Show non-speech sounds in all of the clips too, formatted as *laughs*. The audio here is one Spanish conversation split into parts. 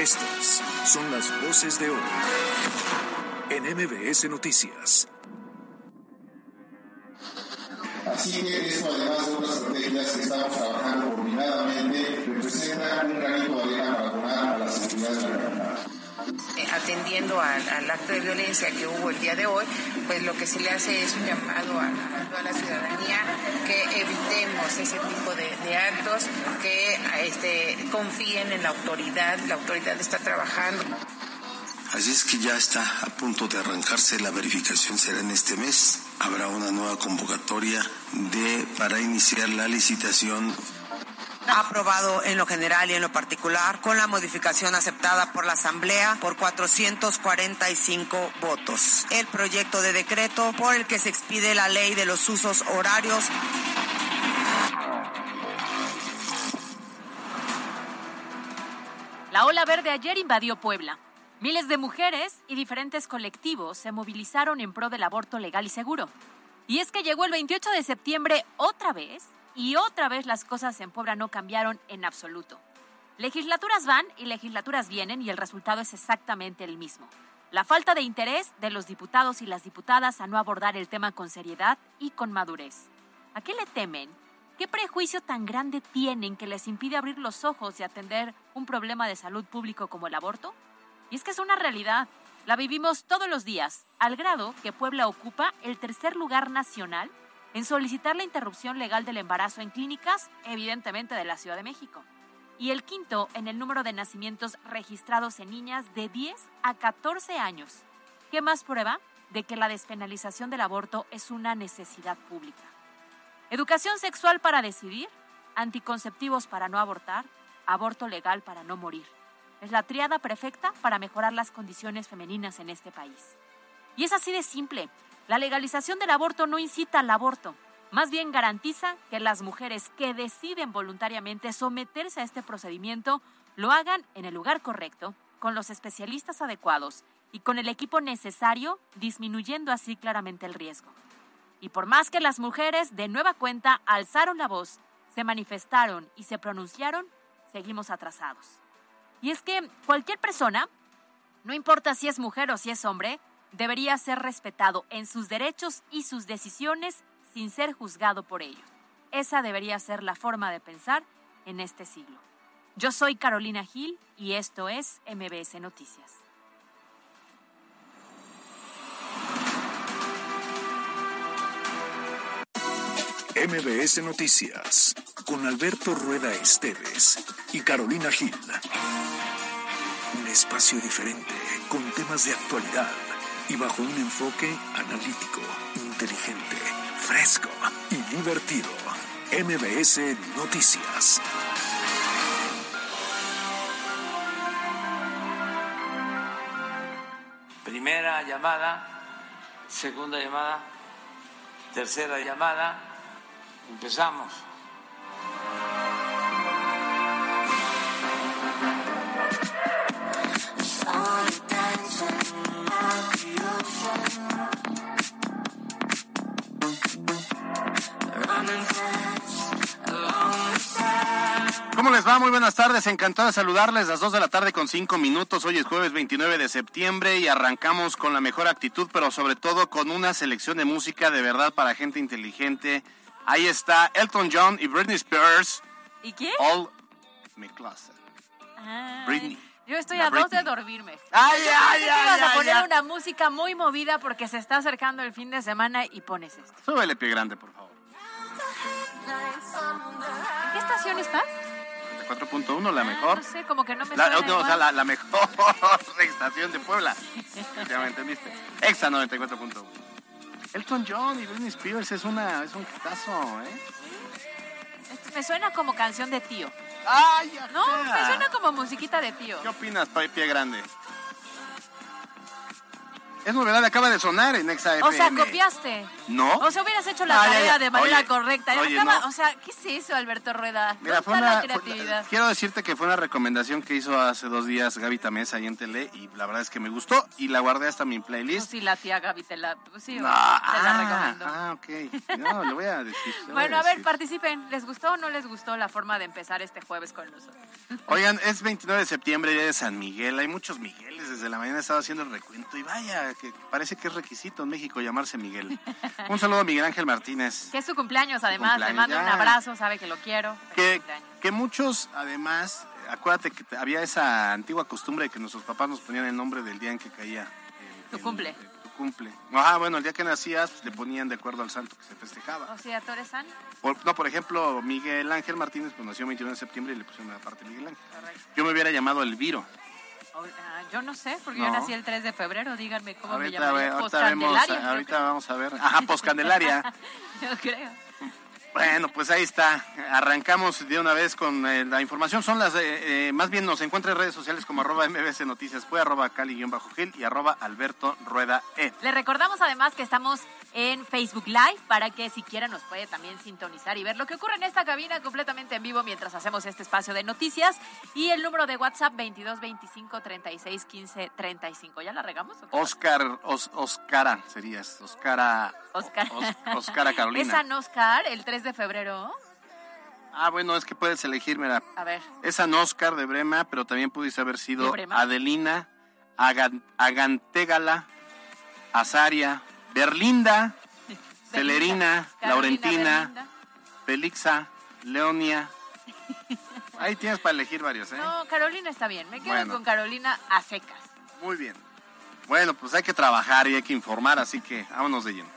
Estas son las voces de hoy en MBS Noticias. Así que eso, además de otras estrategias que estamos trabajando coordinadamente, representa un granito de arena para donar a la seguridad de la atendiendo al, acto de violencia que hubo el día de hoy, pues lo que se le hace es un llamado a, toda la ciudadanía que evitemos ese tipo de, actos, que este, confíen en la autoridad, la autoridad está trabajando. Así es que ya está a punto de arrancarse, la verificación será en este mes. Habrá una nueva convocatoria de para iniciar la licitación aprobado en lo general y en lo particular, con la modificación aceptada por la Asamblea por 445 votos. El proyecto de decreto por el que se expide la ley de los usos horarios. La ola verde ayer invadió Puebla. Miles de mujeres y diferentes colectivos se movilizaron en pro del aborto legal y seguro. Y es que llegó el 28 de septiembre otra vez y otra vez las cosas en Puebla no cambiaron en absoluto. Legislaturas van y legislaturas vienen y el resultado es exactamente el mismo. La falta de interés de los diputados y las diputadas a no abordar el tema con seriedad y con madurez. ¿A qué le temen? ¿Qué prejuicio tan grande tienen que les impide abrir los ojos y atender un problema de salud público como el aborto? Y es que es una realidad. La vivimos todos los días, al grado que Puebla ocupa el tercer lugar nacional en solicitar la interrupción legal del embarazo en clínicas, evidentemente de la Ciudad de México. Y el quinto en el número de nacimientos registrados en niñas de 10 a 14 años. ¿Qué más prueba de que la despenalización del aborto es una necesidad pública? Educación sexual para decidir, anticonceptivos para no abortar, aborto legal para no morir. Es la triada perfecta para mejorar las condiciones femeninas en este país. Y es así de simple. La legalización del aborto no incita al aborto, más bien garantiza que las mujeres que deciden voluntariamente someterse a este procedimiento lo hagan en el lugar correcto, con los especialistas adecuados y con el equipo necesario, disminuyendo así claramente el riesgo. Y por más que las mujeres de nueva cuenta alzaron la voz, se manifestaron y se pronunciaron, seguimos atrasados. Y es que cualquier persona, no importa si es mujer o si es hombre, debería ser respetado en sus derechos y sus decisiones sin ser juzgado por ello. Esa debería ser la forma de pensar en este siglo. Yo soy Carolina Gil y esto es MBS Noticias. MBS Noticias con Alberto Rueda Esteves y Carolina Gil. Un espacio diferente con temas de actualidad y bajo un enfoque analítico, inteligente, fresco y divertido. MBS Noticias. Primera llamada, segunda llamada, tercera llamada. Empezamos. ¿Cómo les va? Muy buenas tardes, encantado de saludarles a las 2 de la tarde con 5 minutos. Hoy es jueves 29 de septiembre y arrancamos con la mejor actitud, pero sobre todo con una selección de música de verdad para gente inteligente. Ahí está Elton John y Britney Spears. ¿Y quién? All My Closet. Britney. Yo estoy a dos de dormirme. Ay, Yo ay, pensé que ay, a ay, poner ay. una música muy movida porque se está acercando el fin de semana y pones esto. Súbele pie grande, por favor. ¿En qué estación estás? 4.1, la mejor. No sé, como que no me La, suena no, o sea, la, la mejor *laughs* estación de Puebla. Ya me entendiste. Exa 94.1. Elton John y Britney Spears es, una, es un hitazo, ¿eh? Esto me suena como canción de tío. ¡Ay, No, me suena como musiquita de tío. ¿Qué opinas, pie grande? Es novedad, acaba de sonar en Exa O sea, copiaste. ¿No? O sea, hubieras hecho la Ah, tarea ya. de manera Oye, correcta. oye, Acaba- no. O sea, ¿qué es eso, Alberto Rueda? Mira, ¿Dónde fue está una, la fue- creatividad? quiero decirte que fue una recomendación que hizo hace dos días Gaby Tamés ahí en Tele y la verdad es que me gustó y la guardé hasta mi Pues playlist. sí, la tía Gaby te la, pues sí, No, te la ah, recomiendo. ah, ok. No, le voy a decir. voy Bueno, a ver, decir. participen. ¿Les gustó o no les gustó la forma de empezar este jueves con nosotros? Oigan, es 29 de septiembre, día de San Miguel. Hay muchos Migueles. Desde la mañana estaba haciendo el recuento y vaya, que parece que es requisito en México llamarse Miguel. Un saludo a Miguel Ángel Martínez. Que es su cumpleaños, además. Le cumpleaños, mando un abrazo, sabe que lo quiero. Que, muchos, además, acuérdate que había esa antigua costumbre de que nuestros papás nos ponían el nombre del día en que caía. el- Tu el- cumple. el- tu cumple. Ajá, bueno, el día que nacías pues, le ponían de acuerdo al santo que se festejaba. O sea, ¿tú eres San? Por- no, por ejemplo, Miguel Ángel Martínez pues, nació el 21 de septiembre y le pusieron aparte Miguel Ángel. Correcto. Yo me hubiera llamado Elviro. Ah, yo no sé, porque No. yo nací el 3 de febrero. Díganme cómo me Ahorita, llamaría. ve- ahorita vemos, ahorita vamos a ver. Ajá, Poscandelaria. *laughs* Yo creo. Bueno, pues ahí está. Arrancamos de una vez con eh, la información. Son las, eh, eh, más bien nos encuentra en redes sociales como arroba mbc noticias, fue arroba cali-gil y arroba alberto rueda e. Le recordamos además que estamos en Facebook Live para que si quiera nos puede también sintonizar y ver lo que ocurre en esta cabina completamente en vivo mientras hacemos este espacio de noticias. Y el número de WhatsApp 22 25 36 15 35. ¿Ya la regamos? Oscar, Os, Oscara serías, Oscara, Oscar. Os- Oscara Carolina. ¿Es San Oscar el 3 de febrero? Ah, bueno, es que puedes elegir, mira, A ver. es San Oscar de Brema, pero también pudiste haber ¿De sido? Adelina, Agan- Agantégala, Azaria, Berlinda, *laughs* Celerina, Laurentina. Felixa, Leonia. *laughs* Ahí tienes para elegir varios, ¿eh? No, Carolina está bien. Me quedo Bueno. con Carolina a secas. Muy bien. Bueno, pues hay que trabajar y hay que informar, así que vámonos de lleno.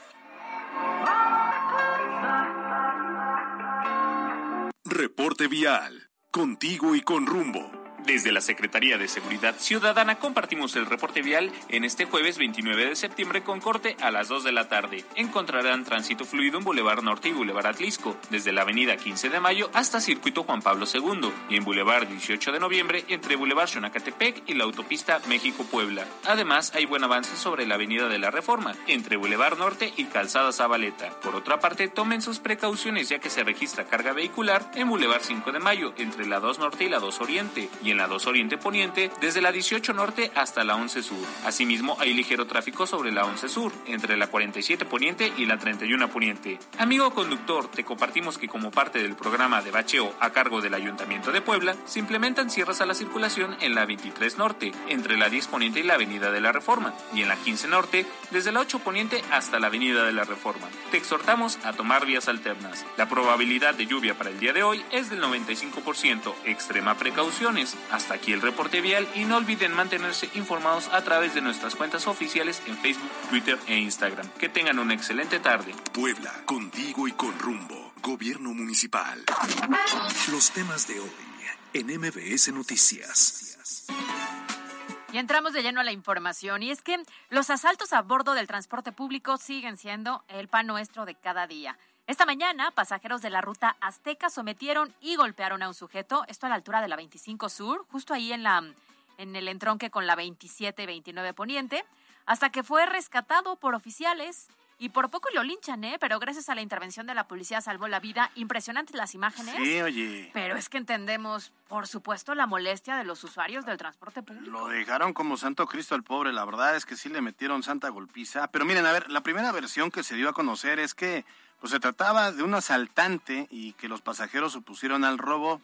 Reporte vial. Contigo y con rumbo. Desde la Secretaría de Seguridad Ciudadana compartimos el reporte vial en este jueves 29 de septiembre con corte a las 2 de la tarde. Encontrarán tránsito fluido en Boulevard Norte y Boulevard Atlisco, desde la Avenida 15 de Mayo hasta Circuito Juan Pablo II y en Boulevard 18 de Noviembre entre Boulevard Xonacatepec y la autopista México-Puebla. Además, hay buen avance sobre la Avenida de la Reforma, entre Boulevard Norte y Calzada Zabaleta. Por otra parte, tomen sus precauciones ya que se registra carga vehicular en Boulevard 5 de Mayo, entre la 2 Norte y la 2 Oriente, y en la 2 Oriente Poniente, desde la 18 Norte hasta la 11 Sur. Asimismo, hay ligero tráfico sobre la 11 Sur, entre la 47 Poniente y la 31 Poniente. Amigo conductor, te compartimos que como parte del programa de bacheo a cargo del Ayuntamiento de Puebla, se implementan cierres a la circulación en la 23 Norte, entre la 10 Poniente y la Avenida de la Reforma, y en la 15 Norte, desde la 8 Poniente hasta la Avenida de la Reforma. Te exhortamos a tomar vías alternas. La probabilidad de lluvia para el día de hoy es del 95%. Extrema precauciones. Hasta aquí el reporte vial y no olviden mantenerse informados a través de nuestras cuentas oficiales en Facebook, Twitter e Instagram. Que tengan una excelente tarde. Puebla, contigo y con rumbo. Gobierno municipal. Los temas de hoy en MBS Noticias. Y entramos de lleno a la información. Y es que los asaltos a bordo del transporte público siguen siendo el pan nuestro de cada día. Esta mañana, pasajeros de la ruta Azteca sometieron y golpearon a un sujeto, esto a la altura de la 25 Sur, justo ahí en, la, en el entronque con la 27 y 29 Poniente, hasta que fue rescatado por oficiales. Y por poco lo linchan, ¿eh? Pero gracias a la intervención de la policía salvó la vida. Impresionantes las imágenes. Sí, oye. Pero es que entendemos, por supuesto, la molestia de los usuarios del transporte público. Lo dejaron como santo Cristo al pobre, la verdad es que sí le metieron santa golpiza. Pero miren, a ver, la primera versión que se dio a conocer es que pues, se trataba de un asaltante y que los pasajeros se opusieron al robo.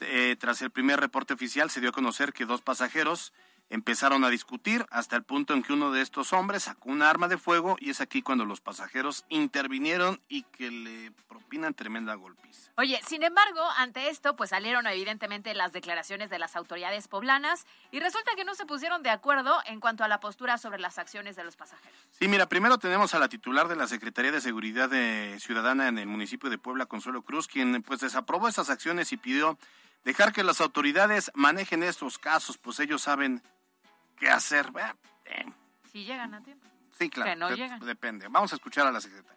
Eh, tras el primer reporte oficial se dio a conocer que dos pasajeros empezaron a discutir hasta el punto en que uno de estos hombres sacó un arma de fuego y es aquí cuando los pasajeros intervinieron y que le propinan tremenda golpiza. Oye, sin embargo, ante esto, pues salieron evidentemente las declaraciones de las autoridades poblanas y resulta que no se pusieron de acuerdo en cuanto a la postura sobre las acciones de los pasajeros. Sí, mira, primero tenemos a la titular de la Secretaría de Seguridad de Ciudadana en el municipio de Puebla, Consuelo Cruz, quien pues desaprobó esas acciones y pidió dejar que las autoridades manejen estos casos, pues ellos saben qué hacer. Eh, eh, Si llegan a tiempo. Sí, claro. Que no de- llegan. Depende. Vamos a escuchar a la secretaria.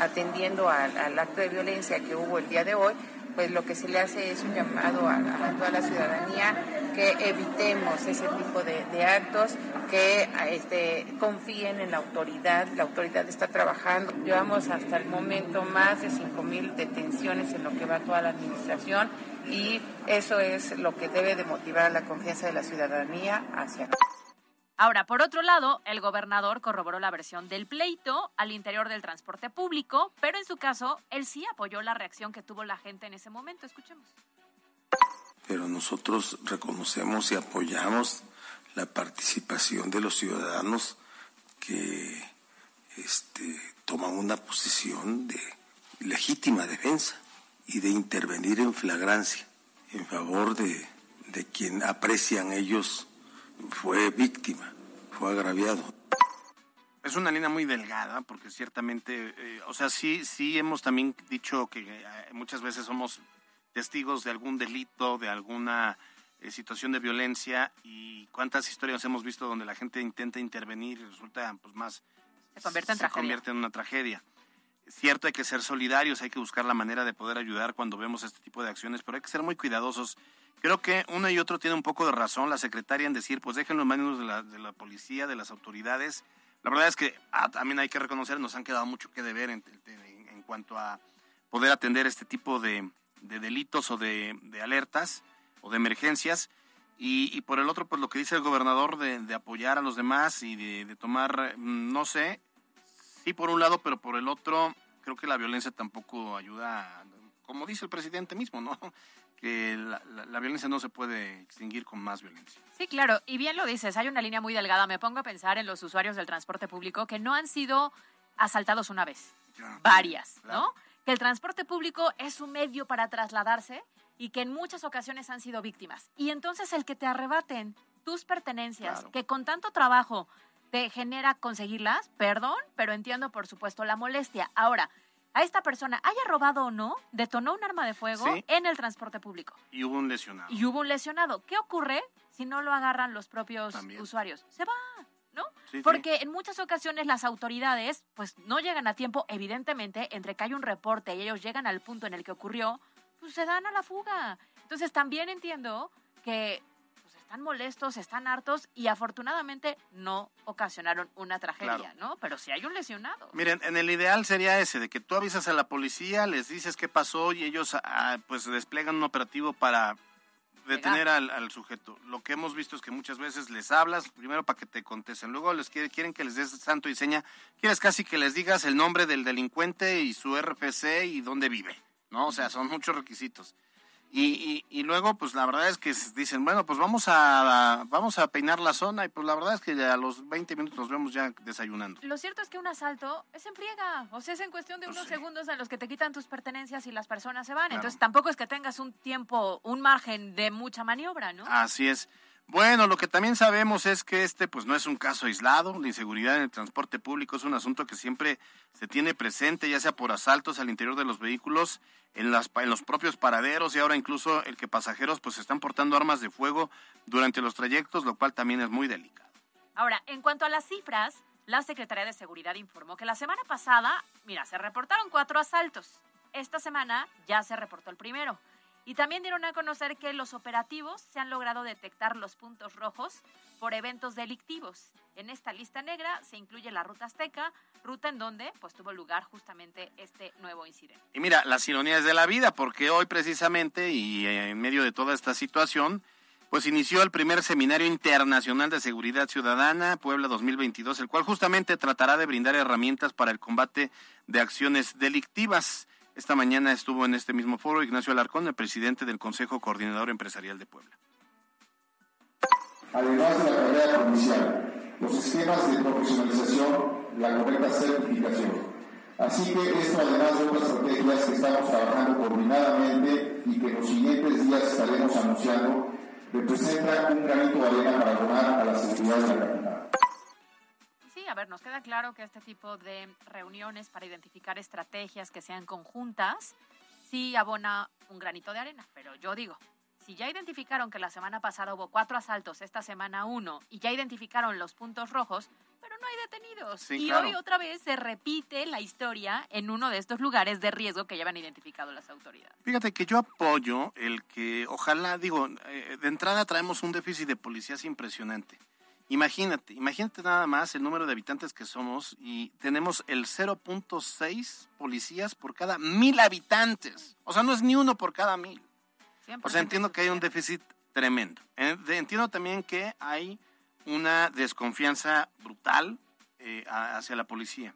atendiendo al, al acto de violencia que hubo el día de hoy, pues lo que se le hace es un llamado a, toda la ciudadanía que evitemos ese tipo de, actos, que este, confíen en la autoridad. La autoridad está trabajando. Llevamos hasta el momento más de 5.000 detenciones en lo que va toda la administración y eso es lo que debe de motivar la confianza de la ciudadanía hacia Ahora, por otro lado, el gobernador corroboró la versión del pleito al interior del transporte público, pero en su caso, él sí apoyó la reacción que tuvo la gente en ese momento. Escuchemos. Pero nosotros reconocemos y apoyamos la participación de los ciudadanos que este, toman una posición de legítima defensa y de intervenir en flagrancia en favor de, de quien aprecian ellos fue víctima, fue agraviado. Es una línea muy delgada porque ciertamente, eh, o sea, sí, sí hemos también dicho que eh, muchas veces somos testigos de algún delito, de alguna eh, situación de violencia y cuántas historias hemos visto donde la gente intenta intervenir y resulta pues más se convierte en, se convierte en una tragedia. Cierto, hay que ser solidarios, hay que buscar la manera de poder ayudar cuando vemos este tipo de acciones, pero hay que ser muy cuidadosos Creo que uno y otro tiene un poco de razón la secretaria en decir, pues déjenlo en manos de la, de la policía, de las autoridades. La verdad es que ah, también hay que reconocer, nos han quedado mucho que deber en, en, cuanto a poder atender este tipo de, de delitos o de, de, alertas o de emergencias. Y, y, por el otro, pues lo que dice el gobernador de, de apoyar a los demás y de, tomar, mm, no sé, sí por un lado, pero por el otro, creo que la violencia tampoco ayuda, como dice el presidente mismo, ¿no? *laughs* que la, violencia no se puede extinguir con más violencia. Sí, claro, y bien lo dices, hay una línea muy delgada. Me pongo a pensar en los usuarios del transporte público que no han sido asaltados una vez, varias, ¿no? Que el transporte público es un medio para trasladarse y que en muchas ocasiones han sido víctimas. Y entonces el que te arrebaten tus pertenencias, que con tanto trabajo te genera conseguirlas, perdón, pero entiendo por supuesto la molestia. Ahora, a esta persona, haya robado o no, detonó un arma de fuego en el transporte público. Y hubo un lesionado. Y hubo un lesionado. ¿Qué ocurre si no lo agarran los propios usuarios? Se va. ¿no? Porque en muchas ocasiones las autoridades pues no llegan a tiempo, evidentemente, entre que hay un reporte y ellos llegan al punto en el que ocurrió, pues se dan a la fuga. Entonces también entiendo que están molestos, están hartos y afortunadamente no ocasionaron una tragedia, ¿no? Pero si hay un lesionado. Miren, en el ideal sería ese, de que tú avisas a la policía, les dices qué pasó y ellos ah, pues desplegan un operativo para detener al, sujeto. Lo que hemos visto es que muchas veces les hablas, primero para que te contesten, luego les quieren que les des santo y seña, quieres casi que les digas el nombre del delincuente y su RFC y dónde vive, ¿no? O sea, son muchos requisitos. Y, y, luego, pues la verdad es que dicen, bueno, pues vamos a, vamos a peinar la zona y pues la verdad es que a los 20 minutos nos vemos ya desayunando. Lo cierto es que un asalto es en friega, o sea, es en cuestión de pues unos segundos en los que te quitan tus pertenencias y las personas se van. Entonces tampoco es que tengas un tiempo, un margen de mucha maniobra, ¿no? Así es. Bueno, lo que también sabemos es que este pues no es un caso aislado, la inseguridad en el transporte público es un asunto que siempre se tiene presente, ya sea por asaltos al interior de los vehículos, en, las, en los propios paraderos y ahora incluso el que pasajeros pues están portando armas de fuego durante los trayectos, lo cual también es muy delicado. Ahora, en cuanto a las cifras, la Secretaría de Seguridad informó que la semana pasada, mira, se reportaron cuatro asaltos. Esta semana ya se reportó el primero. Y también dieron a conocer que los operativos se han logrado detectar los puntos rojos por eventos delictivos. En esta lista negra se incluye la ruta azteca, ruta en donde pues tuvo lugar justamente este nuevo incidente. Y mira, las ironías de la vida, porque hoy precisamente y en medio de toda esta situación, pues inició el primer Seminario Internacional de Seguridad Ciudadana, Puebla 2022, el cual justamente tratará de brindar herramientas para el combate de acciones delictivas. Esta mañana estuvo en este mismo foro Ignacio Alarcón, el presidente del Consejo Coordinador Empresarial de Puebla. Además de la carrera policial, los esquemas de profesionalización, la correcta certificación. Así que esto, además de otras estrategias que estamos trabajando coordinadamente y que en los siguientes días estaremos anunciando, representa un granito de arena para abonar a la seguridad de la capital a ver, nos queda claro que este tipo de reuniones para identificar estrategias que sean conjuntas, sí abona un granito de arena, pero yo digo, si ya identificaron que la semana pasada hubo cuatro asaltos, esta semana uno, y ya identificaron los puntos rojos, pero no hay detenidos. y hoy otra vez se repite la historia en uno de estos lugares de riesgo que ya han identificado las autoridades. Fíjate que yo apoyo el que, ojalá, digo, eh, de entrada traemos un déficit de policías impresionante. Imagínate, imagínate nada más el número de habitantes que somos y tenemos el 0.6 policías por cada mil habitantes. O sea, no es ni uno por cada mil. O sea, entiendo que hay un déficit tremendo. Entiendo también que hay una desconfianza brutal eh, hacia la policía.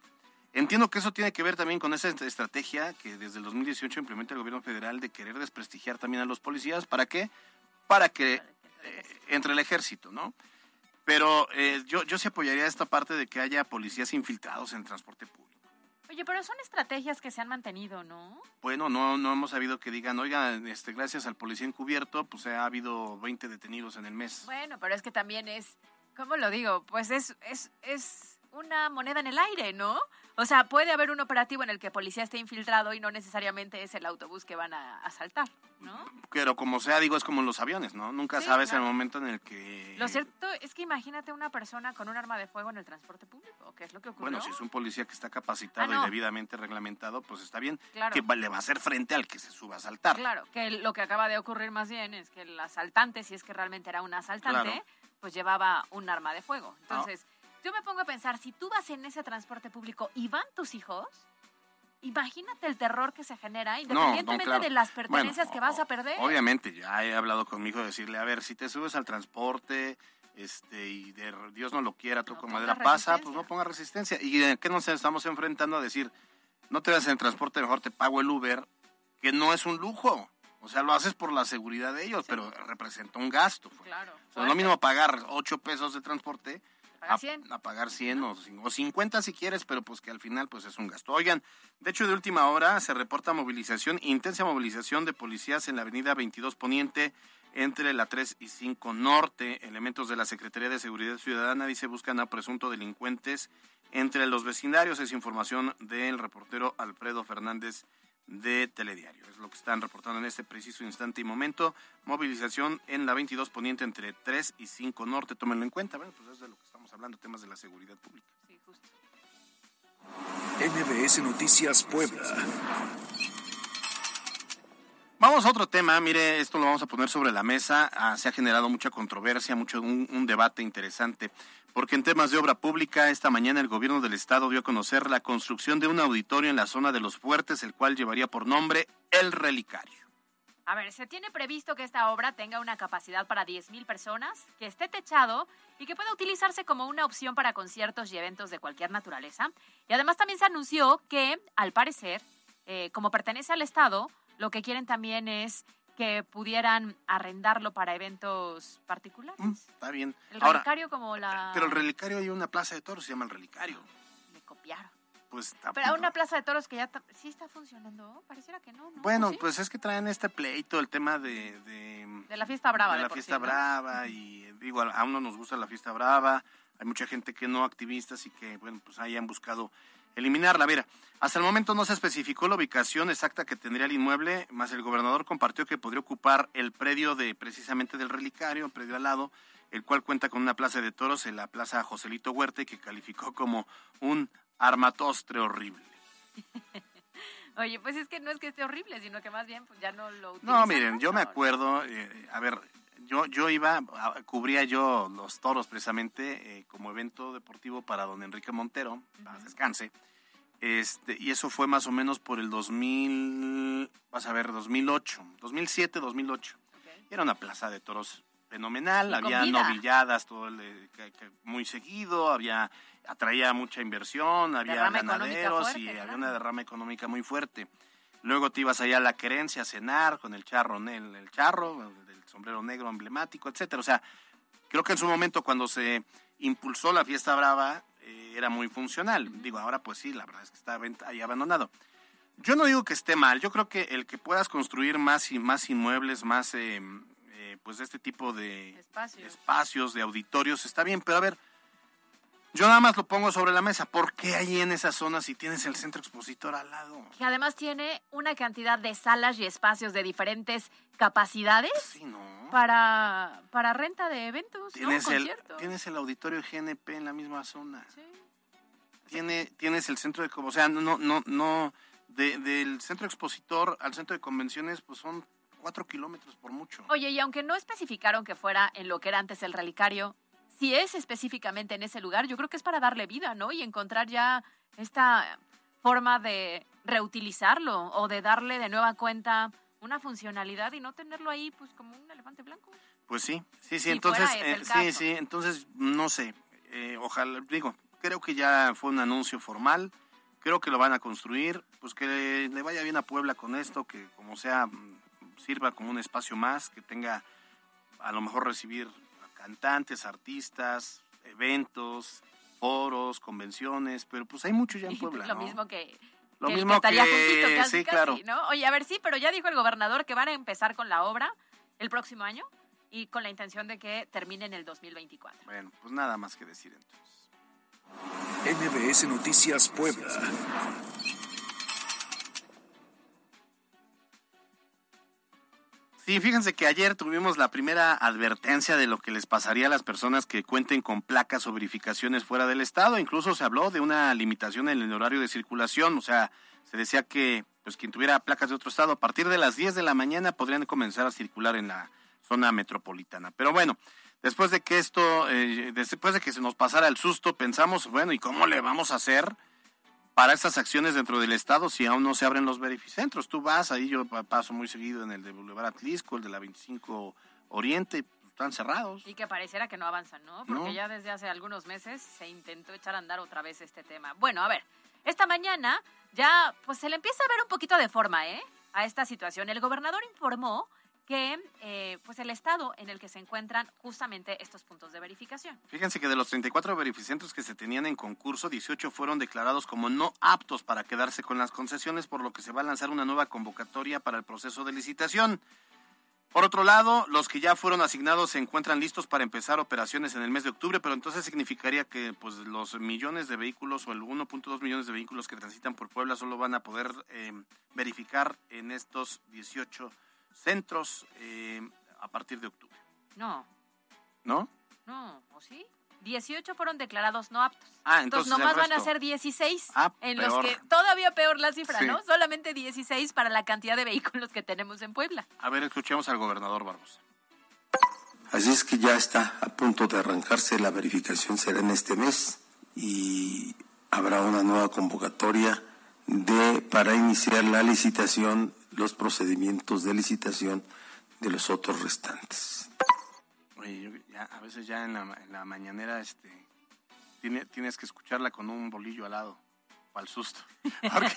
Entiendo que eso tiene que ver también con esa estrategia que desde el 2018 implementa el gobierno federal de querer desprestigiar también a los policías. ¿Para qué? Para que eh, entre el ejército, ¿no? Pero eh, yo, yo sí apoyaría esta parte de que haya policías infiltrados en transporte público. Oye, pero son estrategias que se han mantenido, ¿no? Bueno, no, no hemos sabido que digan, oiga, este, gracias al policía encubierto, pues ha habido 20 detenidos en el mes. Bueno, pero es que también es, ¿cómo lo digo? Pues es, es, es una moneda en el aire, ¿no? O sea, puede haber un operativo en el que policía esté infiltrado y no necesariamente es el autobús que van a asaltar, ¿no? Pero como sea, digo, es como los aviones, ¿no? Nunca sabes el momento en el que... Lo cierto es que imagínate una persona con un arma de fuego en el transporte público, ¿qué es lo que ocurre? Bueno, si es un policía que está capacitado ah, y debidamente reglamentado, pues está bien, que le va a hacer frente al que se suba a asaltar. Claro, que lo que acaba de ocurrir más bien es que el asaltante, si es que realmente era un asaltante, pues llevaba un arma de fuego. Ah. Entonces yo me pongo a pensar, si tú vas en ese transporte público y van tus hijos, imagínate el terror que se genera, independientemente de las pertenencias que vas a perder. Obviamente, ya he hablado con mi hijo de decirle, a ver, si te subes al transporte este y de Dios no lo quiera, tú con madera pasa, pues no ponga resistencia. ¿Y en qué nos estamos enfrentando a decir, no te vas en transporte, mejor te pago el Uber, que no es un lujo? O sea, lo haces por la seguridad de ellos, pero representa un gasto. Pues. Claro. O sea, lo mismo pagar 8 pesos de transporte a, pagar 100 o, 50 si quieres, pero pues que al final pues es un gasto. Oigan, de hecho de última hora se reporta movilización, intensa movilización de policías en la avenida 22 Poniente entre la 3 y 5 Norte. Elementos de la Secretaría de Seguridad Ciudadana dice buscan a presuntos delincuentes entre los vecindarios. Es información del reportero Alfredo Fernández de Telediario. Es lo que están reportando en este preciso instante y momento. Movilización en la 22 Poniente entre 3 y 5 Norte. Tómenlo en cuenta. Bueno, pues es de lo que estamos hablando, temas de la seguridad pública. Sí, justo. NBS Noticias Puebla. Vamos a otro tema, mire, esto lo vamos a poner sobre la mesa. Ah, se ha generado mucha controversia, mucho un, debate interesante, porque en temas de obra pública, esta mañana el gobierno del estado dio a conocer la construcción de un auditorio en la zona de los fuertes, el cual llevaría por nombre El Relicario. A ver, se tiene previsto que esta obra tenga una capacidad para 10.000 personas, que esté techado y que pueda utilizarse como una opción para conciertos y eventos de cualquier naturaleza. Y además también se anunció que, al parecer, eh, como pertenece al Estado, lo que quieren también es que pudieran arrendarlo para eventos particulares. Mm, está bien. El relicario como la... Pero el relicario hay una plaza de toros, se llama el relicario. Me copiaron. Pues Pero hay una plaza de toros que ya sí está funcionando, pareciera que no. Bueno, pues es que traen este pleito, el tema de... De, la fiesta brava. De, la fiesta brava y digo, a uno nos gusta la fiesta brava, hay mucha gente que no activistas y que, bueno, pues ahí han buscado eliminarla. Mira, hasta el momento no se especificó la ubicación exacta que tendría el inmueble, más el gobernador compartió que podría ocupar el predio de precisamente del relicario, el predio al lado, el cual cuenta con una plaza de toros en la plaza Joselito Huerta que calificó como un armatostre horrible. *laughs* Oye, pues es que no es que esté horrible, sino que más bien pues ya no lo No, miren, yo me acuerdo, eh, a ver, yo, yo iba, cubría yo los toros precisamente eh, como evento deportivo para don Enrique Montero, para descanse. Este, y eso fue más o menos por el 2000, vas a ver, 2008, 2007, 2008. Era una plaza de toros fenomenal, había novilladas todo muy seguido, había atraía mucha inversión, había ganaderos y había una derrama económica muy fuerte. Luego te ibas allá a la querencia a cenar con el charro, el, el charro, del sombrero negro emblemático, etcétera. O sea, creo que en su momento cuando se impulsó la fiesta brava eh, era muy funcional. Digo, ahora pues sí, la verdad es que está ahí abandonado. Yo no digo que esté mal, yo creo que el que puedas construir más y más inmuebles, más eh, eh, pues de este tipo de espacios. de auditorios está bien, pero a ver, Yo nada más lo pongo sobre la mesa. ¿Por qué ahí en esa zona si tienes el centro expositor al lado? Que además tiene una cantidad de salas y espacios de diferentes capacidades Sí, ¿no? para, para renta de eventos, Tienes, ¿no? el, tienes el auditorio GNP en la misma zona. Sí. Tiene, tienes el centro de... O sea, no, no, no... de- del centro expositor al centro de convenciones, pues son cuatro kilómetros por mucho. Oye, y aunque no especificaron que fuera en lo que era antes el relicario, si es específicamente en ese lugar, yo creo que es para darle vida, ¿no? Y encontrar ya esta forma de reutilizarlo o de darle de nueva cuenta una funcionalidad y no tenerlo ahí pues como un elefante blanco. Pues sí, sí, sí, Si entonces, eh, sí, sí, entonces, no sé, eh, ojalá, digo, creo que ya fue un anuncio formal, creo que lo van a construir, pues que le vaya bien a Puebla con esto, que como sea, mm, sirva como un espacio más, que tenga, a lo mejor recibir a cantantes, artistas, eventos, foros, convenciones, pero pues hay mucho ya en Puebla, lo ¿no? mismo que, Lo que mismo estaría que- juntito, casi, sí, casi, claro. ¿no? Oye, a ver, sí, pero ya dijo el gobernador que van a empezar con la obra el próximo año y con la intención de que termine en el 2024. Bueno, pues nada más que decir entonces. MBS Noticias Puebla. Sí, fíjense que ayer tuvimos la primera advertencia de lo que les pasaría a las personas que cuenten con placas o verificaciones fuera del estado. Incluso se habló de una limitación en el horario de circulación. O sea, se decía que pues quien tuviera placas de otro estado a partir de las 10 de la mañana podrían comenzar a circular en la zona metropolitana. Pero bueno, después de que esto, eh, después de que se nos pasara el susto, pensamos, bueno, ¿y cómo le vamos a hacer? Para estas acciones dentro del estado si aún no se abren los verificentros. Tú vas, ahí yo pa- paso muy seguido en el de Boulevard Atlisco, el de la 25 Oriente, están cerrados. Y que pareciera que no avanzan, ¿no? Porque No. ya desde hace algunos meses se intentó echar a andar otra vez este tema. Bueno, a ver, esta mañana ya pues se le empieza a ver un poquito de forma, ¿eh? A esta situación. El gobernador informó que eh, pues el estado en el que se encuentran justamente estos puntos de verificación. Fíjense que de los 34 verificentros que se tenían en concurso, 18 fueron declarados como no aptos para quedarse con las concesiones, por lo que se va a lanzar una nueva convocatoria para el proceso de licitación. Por otro lado, los que ya fueron asignados se encuentran listos para empezar operaciones en el mes de octubre, pero entonces significaría que pues los millones de vehículos o el 1.2 millones de vehículos que transitan por Puebla solo van a poder eh, verificar en estos 18 centros eh, a partir de octubre, No, ¿no? no, ¿o sí? 18 fueron declarados no aptos. Ah, Entonces, entonces nomás van a ser 16, Ah, en peor. los que todavía peor la cifra, Sí. ¿no? Solamente 16 para la cantidad de vehículos que tenemos en Puebla. A ver, escuchemos al gobernador Barbosa. Así es que ya está a punto de arrancarse, la verificación será en este mes y habrá una nueva convocatoria de para iniciar la licitación, los procedimientos de licitación de los otros restantes. Oye, yo ya, a veces ya en la, en la mañanera este, tiene- tienes que escucharla con un bolillo al lado, el susto. *laughs* Porque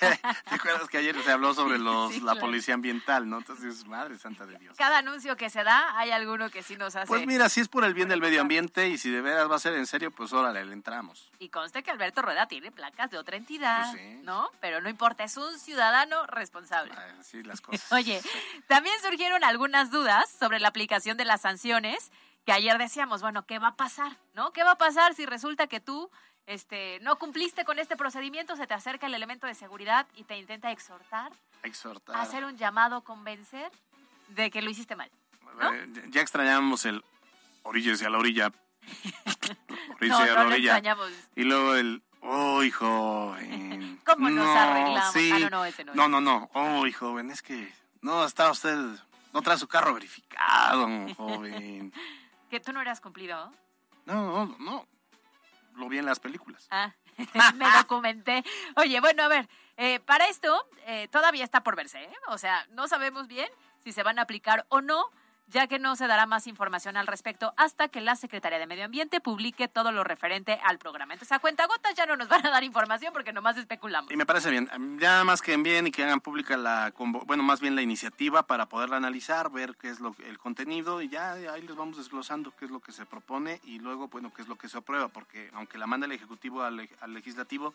te acuerdas que ayer se habló sobre los, Sí, la policía ambiental, ¿no? Entonces, madre santa de Dios. Cada anuncio que se da, hay alguno que sí nos hace. Pues mira, si es por el bien del medio ambiente y si de veras va a ser en serio, pues órale, le entramos. Y conste que Alberto Rueda tiene placas de otra entidad, Pues sí. ¿no? Pero no importa, es un ciudadano responsable. Así las *laughs* cosas. Oye, también surgieron algunas dudas sobre la aplicación de las sanciones, que ayer decíamos, bueno, ¿qué va a pasar? ¿No? ¿Qué va a pasar si resulta que tú este, no cumpliste con este procedimiento, se te acerca el elemento de seguridad y te intenta exhortar, Exhortar. hacer un llamado, convencer de que lo hiciste mal? Eh, ya- extrañamos el oríllese a la orilla. *laughs* No, a la orilla. Y luego el, uy, joven. *laughs* ¿Cómo nos No, arreglamos? sí. Ah, no, no, ese no es. No, no, no. Uy, joven, es que no está usted, no trae su carro verificado, joven. *laughs* Que tú no eras cumplido. No, no, no. Lo vi en las películas. Ah, *laughs* me *laughs* documenté. Oye, bueno, a ver, eh, para esto eh, todavía está por verse, ¿eh? O sea, no sabemos bien si se van a aplicar o no, ya que no se dará más información al respecto hasta que la Secretaría de Medio Ambiente publique todo lo referente al programa. Entonces, a cuentagotas ya no nos *laughs* van a dar información porque nomás especulamos. Y me parece bien. Ya más que envíen y que hagan pública la, bueno, más bien la iniciativa para poderla analizar, ver qué es lo el contenido y ya ahí les vamos desglosando qué es lo que se propone y luego, bueno, qué es lo que se aprueba, porque aunque la manda el Ejecutivo al, al Legislativo,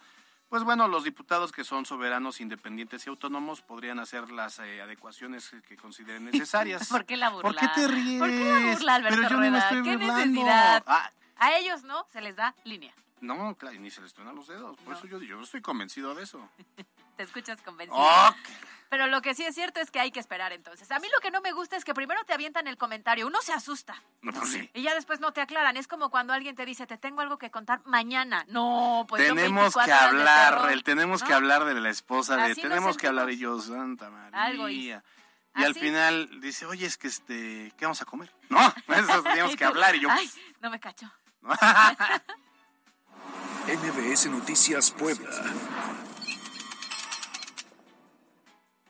pues bueno, los diputados que son soberanos, independientes y autónomos podrían hacer las eh, adecuaciones que- consideren *laughs* necesarias. ¿Por qué la burla? ¿Por qué te ríes? ¿Por qué la burla, Alberto Pero yo no me Rueda? estoy ¿Qué burlando. necesidad? Ah, A ellos no se les da línea. No, claro, y ni se les truenan los dedos. Por eso yo, yo estoy convencido de eso. *laughs* Te escuchas convencido. Ok. Pero lo que sí es cierto es que hay que esperar entonces. A mí lo que no me gusta es que primero te avientan el comentario, uno se asusta. No, pues sí. Y ya después no te aclaran. Es como cuando alguien te dice, te tengo algo que contar mañana. No, pues tenemos 24 que de hablar, el tenemos que hablar de la esposa de Así tenemos que hablar y sentimos. yo, Santa María. Algo hizo. Y al Así. final dice, oye, es que este, ¿qué vamos a comer? *laughs* No, *laughs* eso teníamos Y que hablar y yo. Ay, no me cacho. *laughs* MBS Noticias Puebla.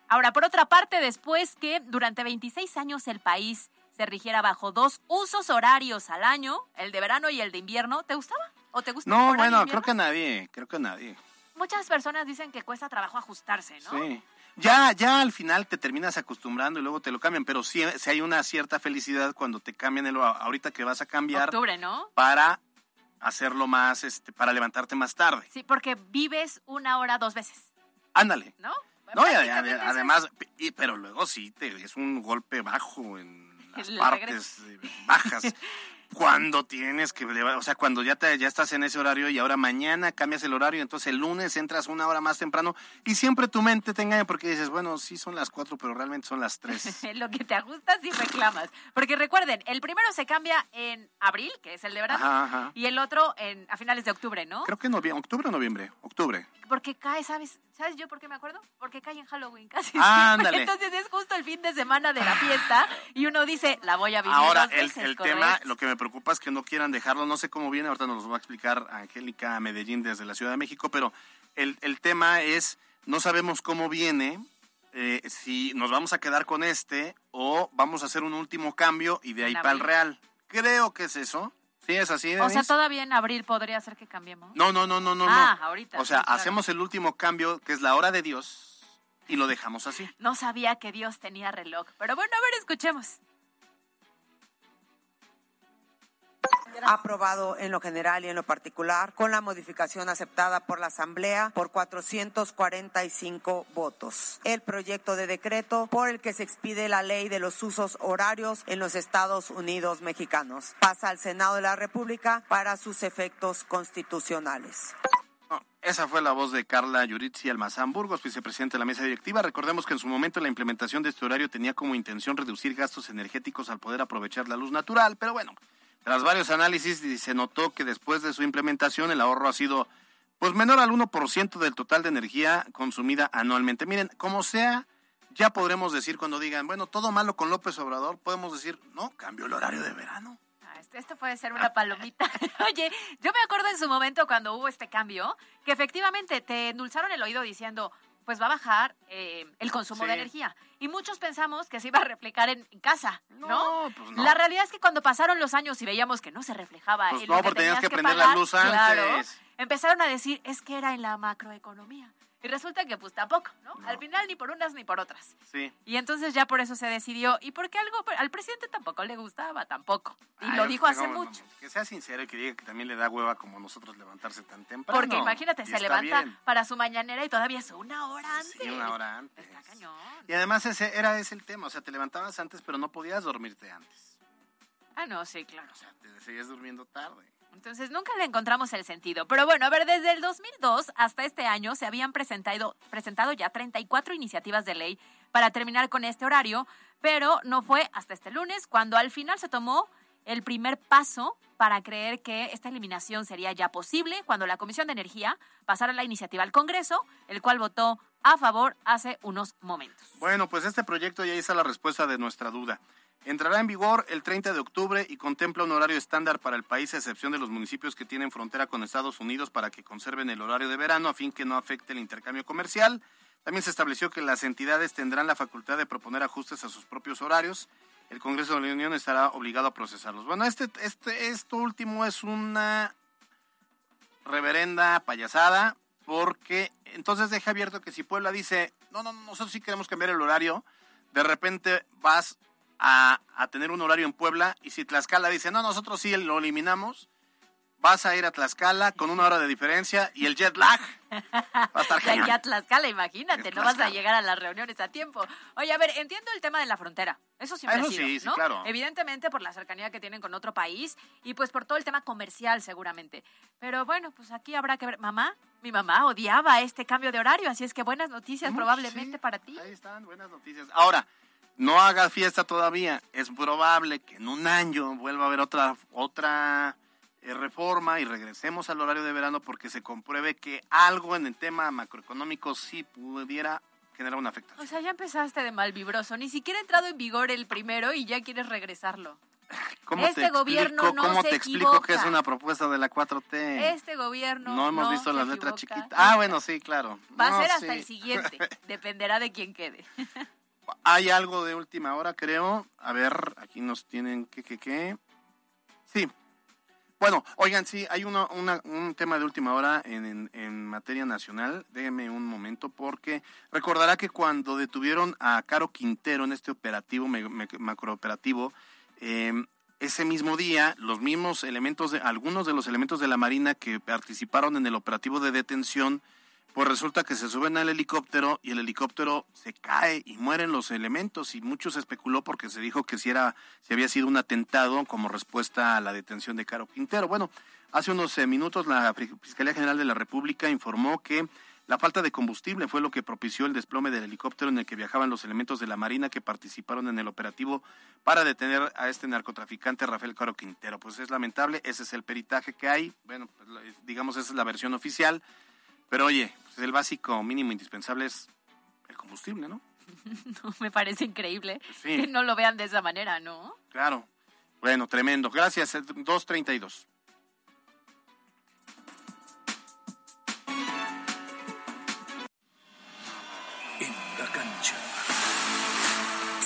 Ahora, por otra parte, después que durante 26 años el país se rigiera bajo dos usos horarios al año, el de verano y el de invierno, ¿te gustaba? ¿O te gusta? No, bueno, invierno? creo que nadie, creo que nadie. Muchas personas dicen que cuesta trabajo ajustarse, ¿no? Sí. Ya, ya al final te terminas acostumbrando y luego te lo cambian, pero sí, sí hay una cierta felicidad cuando te cambian el hor- ahorita que vas a cambiar Octubre, ¿no? para hacerlo más, este, para levantarte más tarde. Sí, porque vives una hora dos veces, Ándale. ¿no? No, y además, y- pero luego sí, te, es un golpe bajo en *laughs* las partes eh, bajas. *laughs* cuando tienes que, o sea, cuando ya, te, ya estás en ese horario y ahora mañana cambias el horario, entonces el lunes entras una hora más temprano y siempre tu mente te engaña porque dices, bueno, sí son las cuatro, pero realmente son las tres. *laughs* lo que te ajustas y reclamas. Porque recuerden, el primero se cambia en abril, que es el de verano, Ajá, ajá. y el otro en, a finales de octubre, ¿no? Creo que noviembre, octubre o noviembre, octubre. Porque cae, ¿sabes? ¿Sabes yo por qué me acuerdo? Porque cae en Halloween *laughs* casi. Ándale. siempre. Entonces es justo el fin de semana de la fiesta y uno dice, la voy a vivir Ahora, dos el, veces, el tema, lo que me preocupa es que no quieran dejarlo, no sé cómo viene, ahorita nos lo va a explicar Angélica Medellín desde la Ciudad de México, pero el, el tema es, no sabemos cómo viene, eh, si nos vamos a quedar con este o vamos a hacer un último cambio y de ahí para el. Real. Creo que es eso. ¿Sí es así, O sea, Denise? todavía en abril podría ser que cambiemos. No, no, no, no, no. Ah, no. ahorita, O sea, sí, claro. hacemos el último cambio, que es la hora de Dios, y lo dejamos así. No sabía que Dios tenía reloj. Pero bueno, a ver, escuchemos. Aprobado en lo general y en lo particular, con la modificación aceptada por la Asamblea por 445 votos. El proyecto de decreto por el que se expide la ley de los usos horarios en los Estados Unidos mexicanos pasa al Senado de la República para sus efectos constitucionales. Esa fue la voz de Carla Yuritsi Almazán Burgos, vicepresidente de la mesa directiva. Recordemos que en su momento la implementación de este horario tenía como intención reducir gastos energéticos al poder aprovechar la luz natural, pero bueno, tras varios análisis se notó que después de su implementación el ahorro ha sido pues menor al 1% del total de energía consumida anualmente. Miren, como sea, ya podremos decir cuando digan, bueno, todo malo con López Obrador, podemos decir, no, cambió el horario de verano. Ah, este- Esto puede ser una palomita. *laughs* Oye, yo me acuerdo en su momento cuando hubo este cambio, que efectivamente te endulzaron el oído diciendo, pues va a bajar eh, el consumo Sí. de energía. Y muchos pensamos que se iba a reflejar en, en casa, ¿no? No, pues no. La realidad es que cuando pasaron los años y veíamos que no se reflejaba Pues en no, lo que tenías que prender la luz claro, antes. empezaron a decir, es que era en la macroeconomía. Y resulta que pues tampoco, ¿no? No. Al final ni por unas ni por otras. Sí. Y entonces ya por eso se decidió. Y porque algo al presidente tampoco le gustaba, tampoco. Y Ay, lo dijo pues, hace no, mucho. Que sea sincero y que diga que también le da hueva como nosotros levantarse tan temprano. Porque imagínate, Y se levanta bien. para su mañanera y todavía es una hora antes. Sí, una hora antes. Está cañón. Y además ese era ese el tema, o sea, te levantabas antes pero no podías dormirte antes. Ah, no, sí, claro. O sea, te seguías durmiendo tarde. Entonces nunca le encontramos el sentido. Pero bueno, a ver, desde el 2002 hasta este año se habían presentado, presentado ya 34 iniciativas de ley para terminar con este horario, pero no fue hasta este lunes cuando al final se tomó el primer paso para creer que esta eliminación sería ya posible cuando la Comisión de Energía pasara la iniciativa al Congreso, el cual votó a favor hace unos momentos. Bueno, pues este proyecto ya está la respuesta de nuestra duda. Entrará en vigor el 30 de octubre y contempla un horario estándar para el país, a excepción de los municipios que tienen frontera con Estados Unidos para que conserven el horario de verano a fin que no afecte el intercambio comercial. También se estableció que las entidades tendrán la facultad de proponer ajustes a sus propios horarios. El Congreso de la Unión estará obligado a procesarlos. Bueno, este, este, esto último es una reverenda payasada porque entonces deja abierto que si Puebla dice, no, no, nosotros sí queremos cambiar el horario, de repente vas a, a tener un horario en Puebla y si Tlaxcala dice, no, nosotros sí lo eliminamos, vas a ir a Tlaxcala con una hora de diferencia y el jet lag *laughs* va a estar genial. a Tlaxcala, imagínate, no vas a llegar a las reuniones a tiempo. Oye, a ver, entiendo el tema de la frontera. Eso siempre Eso ha sido, sí, sí, ¿no? claro. Evidentemente por la cercanía que tienen con otro país y pues por todo el tema comercial seguramente. Pero bueno, pues aquí habrá que ver. Mamá, mi mamá odiaba este cambio de horario, así es que buenas noticias Mm, probablemente sí, para ti. Ahí están, buenas noticias. Ahora, no haga fiesta todavía. Es probable que en un año vuelva a haber otra, otra eh, reforma y regresemos al horario de verano porque se compruebe que algo en el tema macroeconómico sí pudiera generar una afectación. O sea, ya empezaste de malvibroso. Ni siquiera ha entrado en vigor el primero y ya quieres regresarlo. ¿Cómo este te explico, gobierno no ¿Cómo se te explico que es una propuesta de la 4T? Este gobierno. no hemos no visto las letras chiquitas. Ah, bueno, sí, claro. Va a No, ser hasta sí. el siguiente. *laughs* Dependerá de quién quede. *laughs* Hay algo de última hora, creo. A ver, aquí nos tienen que, que, que. Sí. Bueno, oigan, sí, hay uno, una- un tema de última hora en, en- materia nacional. Déjenme un momento, porque recordará que cuando detuvieron a Caro Quintero en este operativo, macrooperativo, eh, ese mismo día, los mismos elementos, de, algunos de los elementos de la Marina que participaron en el operativo de detención, pues resulta que se suben al helicóptero y el helicóptero se cae y mueren los elementos y mucho se especuló porque se dijo que si era si había sido un atentado como respuesta a la detención de Caro Quintero. Bueno, hace unos eh, minutos la Fiscalía General de la República informó que la falta de combustible fue lo que propició el desplome del helicóptero en el que viajaban los elementos de la Marina que participaron en el operativo para detener a este narcotraficante Rafael Caro Quintero. Pues es lamentable, ese es el peritaje que hay, bueno, pues, la- digamos esa es la versión oficial. Pero oye, pues el básico mínimo indispensable es el combustible, ¿no? *laughs* Me parece increíble Sí. que no lo vean de esa manera, ¿no? Claro. Bueno, tremendo. Gracias. eh, 232.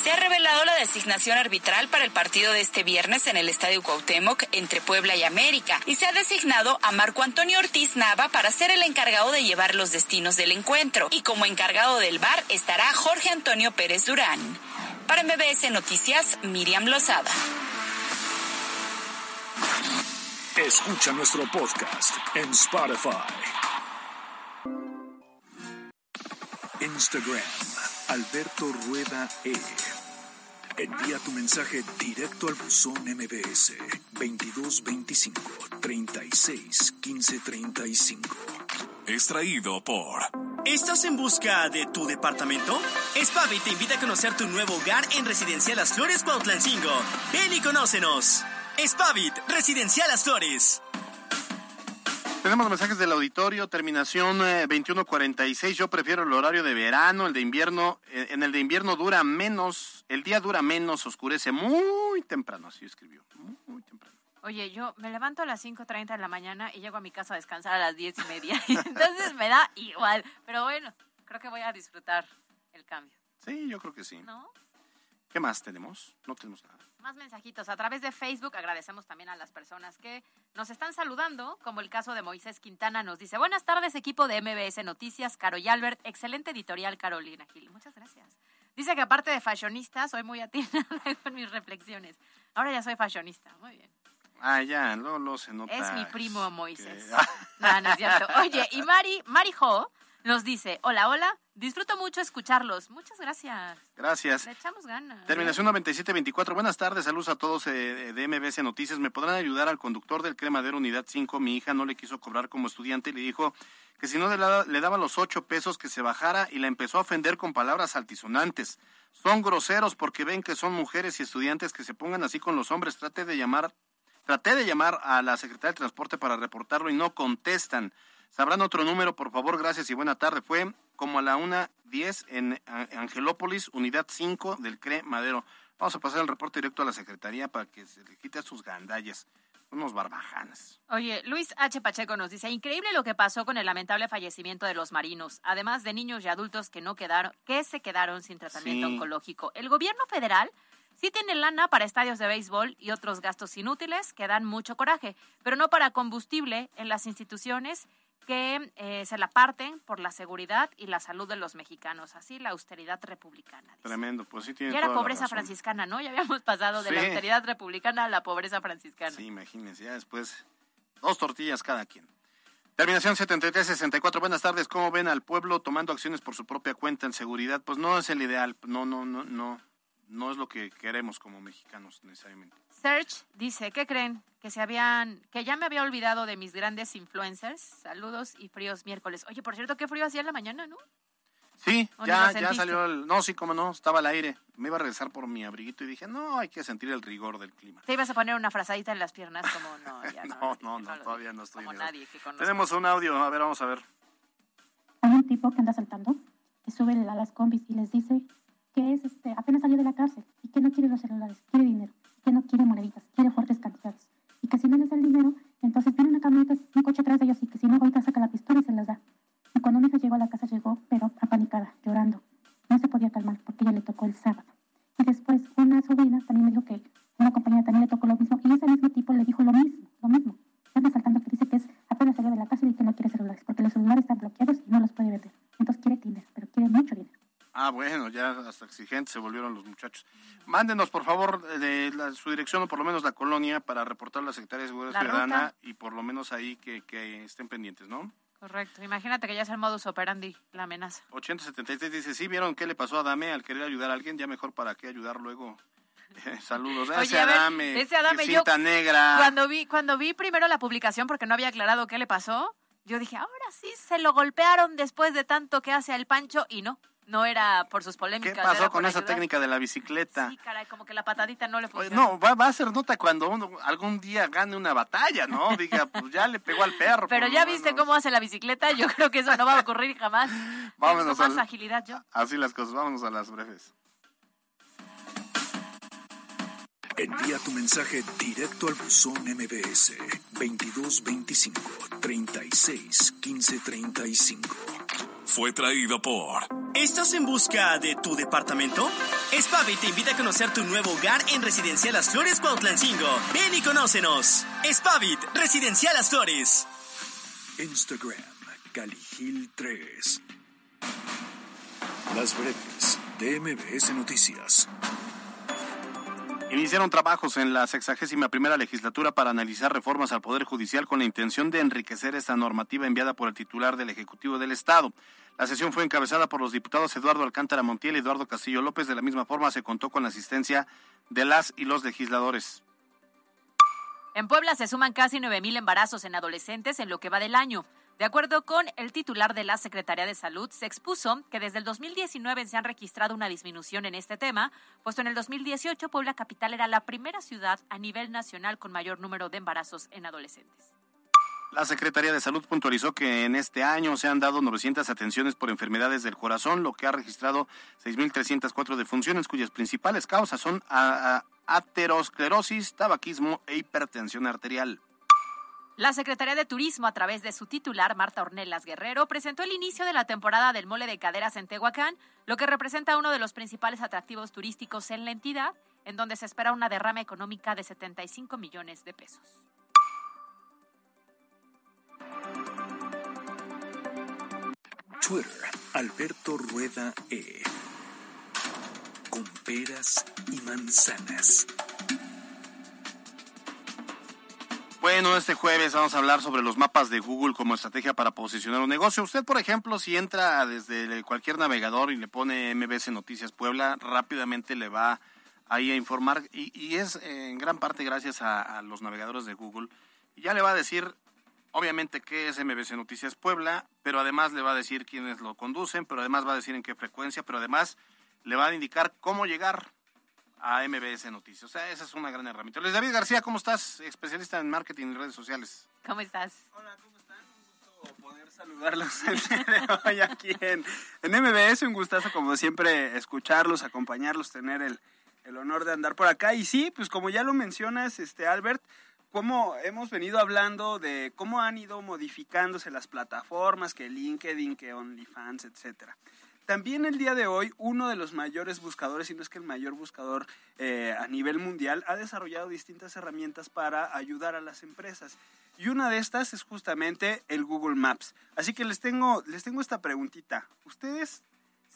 Se ha revelado la designación arbitral para el partido de este viernes en el Estadio Cuauhtémoc entre Puebla y América y se ha designado a Marco Antonio Ortiz Nava para ser el encargado de llevar los destinos del encuentro y como encargado del bar estará Jorge Antonio Pérez Durán. Para MBS Noticias, Miriam Lozada. Escucha nuestro podcast en Spotify. Instagram, Alberto Rueda E. Envía tu mensaje directo al buzón MBS 2225 36 15 35. Extraído por ¿Estás en busca de tu departamento? Spavi te invita a conocer tu nuevo hogar en Residencial Las Flores Cuautlancingo. Ven y conócenos. Spavit, Residencial Las Flores. Tenemos mensajes del auditorio, terminación eh, 2146. Yo prefiero el horario de verano, el de invierno. eh, en el de invierno dura menos, el día dura menos, oscurece muy temprano, así escribió. Muy temprano. Oye, yo me levanto a las 5.30 de la mañana y llego a mi casa a descansar a las 10 y media. *laughs* Entonces me da igual. Pero bueno, creo que voy a disfrutar el cambio, Sí, yo creo que sí. ¿no? ¿Qué más tenemos? No tenemos nada. Más mensajitos. A través de Facebook agradecemos también a las personas que nos están saludando, como el caso de Moisés Quintana nos dice, buenas tardes equipo de MBS Noticias, Caro y Albert, excelente editorial Carolina Gil. Muchas gracias. Dice que aparte de fashionista, soy muy atinada *laughs* con mis reflexiones. Ahora ya soy fashionista, muy bien. Ah, ya, Lolo se nota. Es mi primo Moisés. que- *laughs* No, no es cierto. Oye, y Mari, Mari Ho nos dice, hola, hola, disfruto mucho escucharlos. Muchas gracias. Gracias. Le echamos ganas. Terminación 9724. Buenas tardes, saludos a todos eh, de MBS Noticias. ¿Me podrán ayudar al conductor del Cremadero Unidad 5? Mi hija no le quiso cobrar como estudiante y le dijo que si no le daba los ocho pesos que se bajara y la empezó a ofender con palabras altisonantes. Son groseros porque ven que son mujeres y estudiantes que se pongan así con los hombres. Trate de llamar, traté de llamar a la Secretaría de Transporte para reportarlo y no contestan. ¿Sabrán otro número, por favor? Gracias y buena tarde. Fue como a la 1.10 en Angelópolis, unidad 5 del CRE Madero. Vamos a pasar el reporte directo a la Secretaría para que se le quite sus gandallas. Unos barbajanes. Oye, Luis H. Pacheco nos dice, increíble lo que pasó con el lamentable fallecimiento de los marinos, además de niños y adultos que no quedaron, que se quedaron sin tratamiento Sí. oncológico. El gobierno federal sí tiene lana para estadios de béisbol y otros gastos inútiles que dan mucho coraje, pero no para combustible en las instituciones que eh, se la parten por la seguridad y la salud de los mexicanos. Así la austeridad republicana. dice. Tremendo, pues sí tiene Ya era toda la pobreza razón. franciscana, ¿no? Ya habíamos *laughs* pasado de la austeridad republicana a la pobreza franciscana. Sí, imagínense, ya después Dos tortillas cada quien. Terminación 7364. Buenas tardes. ¿Cómo ven al pueblo tomando acciones por su propia cuenta en seguridad? Pues no es el ideal. No, no, no, no. No es lo que queremos como mexicanos necesariamente. Search dice, ¿qué creen? Que se habían, que ya me había olvidado de mis grandes influencers. Saludos y fríos miércoles. Oye, por cierto, qué frío hacía en la mañana, ¿no? Sí, ya, ya salió el... No, sí, como no, estaba al aire. Me iba a regresar por mi abriguito y dije, no, hay que sentir el rigor del clima. Te ibas a poner una frazadita en las piernas como, no, ya *laughs* no. no, no, todavía no estoy como nadie que Tenemos un audio, a ver, vamos a ver. Hay un tipo que anda saltando, que sube a las combis y les dice que es, este, apenas salió de la cárcel y que no quiere los celulares, quiere dinero, que no quiere moneditas, quiere fuertes cantidades. Y que si no les da el dinero, entonces viene una camioneta, un coche atrás de ellos y que si no, ahorita saca la pistola y se las da. Y cuando mi hija llegó a la casa, llegó, pero apanicada, llorando no se podía calmar porque ella le tocó el sábado. Y después una sobrina también me dijo que una compañera también le tocó lo mismo y ese mismo tipo le dijo lo mismo, lo mismo. Anda saltando que dice que es apenas salió de la casa y que no quiere celulares porque los celulares están bloqueados y no los puede vender. Entonces quiere dinero, pero quiere mucho dinero. Ah, bueno, ya hasta exigentes se volvieron los muchachos. Mándenos, por favor, de su dirección o por lo menos la colonia para reportar a la Secretaría de Seguridad Ciudadana y por lo menos ahí que, que estén pendientes, ¿no? Correcto. Imagínate que ya es el modus operandi, la amenaza. 873 dice, sí, ¿vieron qué le pasó a Adame al querer ayudar a alguien? Ya mejor para qué ayudar luego. *laughs* saludos. ese Adame, ese Adame, yo, negra. Cuando vi, cuando vi primero la publicación, porque no había aclarado qué le pasó, yo dije, ahora sí se lo golpearon después de tanto que hace el Pancho y no. No era por sus polémicas. ¿Qué pasó con esa técnica de la bicicleta? Sí, caray, como que la patadita no le funcionó. No, va, a ser nota cuando uno algún día gane una batalla, ¿no? *laughs* Diga, pues ya le pegó al perro. Pero ya viste cómo hace la bicicleta, yo creo que eso no va a ocurrir jamás. *laughs* Vámonos a más agilidad yo. Así las cosas, vámonos a las breves. Envía tu mensaje directo al buzón MBS 2225 36 15 35. Fue traído por. ¿Estás en busca de tu departamento? Spavi te invita a conocer tu nuevo hogar en Residencial Las Flores Cuautlancingo. Ven y conócenos. Spavit, Residencial Las Flores. Instagram, Caligil 3. Las breves de MBS Noticias. Iniciaron trabajos en la sexagésima primera legislatura para analizar reformas al Poder Judicial con la intención de enriquecer esta normativa enviada por el titular del Ejecutivo del Estado. La sesión fue encabezada por los diputados Eduardo Alcántara Montiel y Eduardo Castillo López. De la misma forma, se contó con la asistencia de las y los legisladores. En Puebla se suman casi 9.000 embarazos en adolescentes en lo que va del año. De acuerdo con el titular de la Secretaría de Salud, se expuso que desde el 2019 se han registrado una disminución en este tema, puesto en el 2018 Puebla Capital era la primera ciudad a nivel nacional con mayor número de embarazos en adolescentes. La Secretaría de Salud puntualizó que en este año se han dado 900 atenciones por enfermedades del corazón, lo que ha registrado 6.304 defunciones, cuyas principales causas son aterosclerosis, tabaquismo e hipertensión arterial. La Secretaría de Turismo, a través de su titular, Marta Ornelas Guerrero, presentó el inicio de la temporada del mole de caderas en Tehuacán, lo que representa uno de los principales atractivos turísticos en la entidad, en donde se espera una derrama económica de 75 millones de pesos. Twitter, Alberto Rueda E. Con peras y manzanas. Bueno, este jueves vamos a hablar sobre los mapas de Google como estrategia para posicionar un negocio. Usted, por ejemplo, si entra desde cualquier navegador y le pone MBS Noticias Puebla, rápidamente le va ahí a informar y, es en gran parte gracias a, los navegadores de Google. Y ya le va a decir, obviamente, qué es MBS Noticias Puebla, pero además le va a decir quiénes lo conducen, pero además va a decir en qué frecuencia, pero además le va a indicar cómo llegar a MBS Noticias. O sea, esa es una gran herramienta. Luis David García, ¿cómo estás? Especialista en marketing y redes sociales. ¿Cómo estás? Hola, ¿cómo están? Un gusto poder saludarlos hoy aquí en, MBS. Un gustazo, como siempre, escucharlos, acompañarlos, tener el, el honor de andar por acá. Y sí, pues como ya lo mencionas, este Albert, cómo hemos venido hablando de cómo han ido modificándose las plataformas, que LinkedIn, que OnlyFans, etcétera. También el día de hoy, uno de los mayores buscadores, si no es que el mayor buscador eh, a nivel mundial, ha desarrollado distintas herramientas para ayudar a las empresas. Y una de estas es justamente el Google Maps. Así que les tengo, les tengo esta preguntita. ¿Ustedes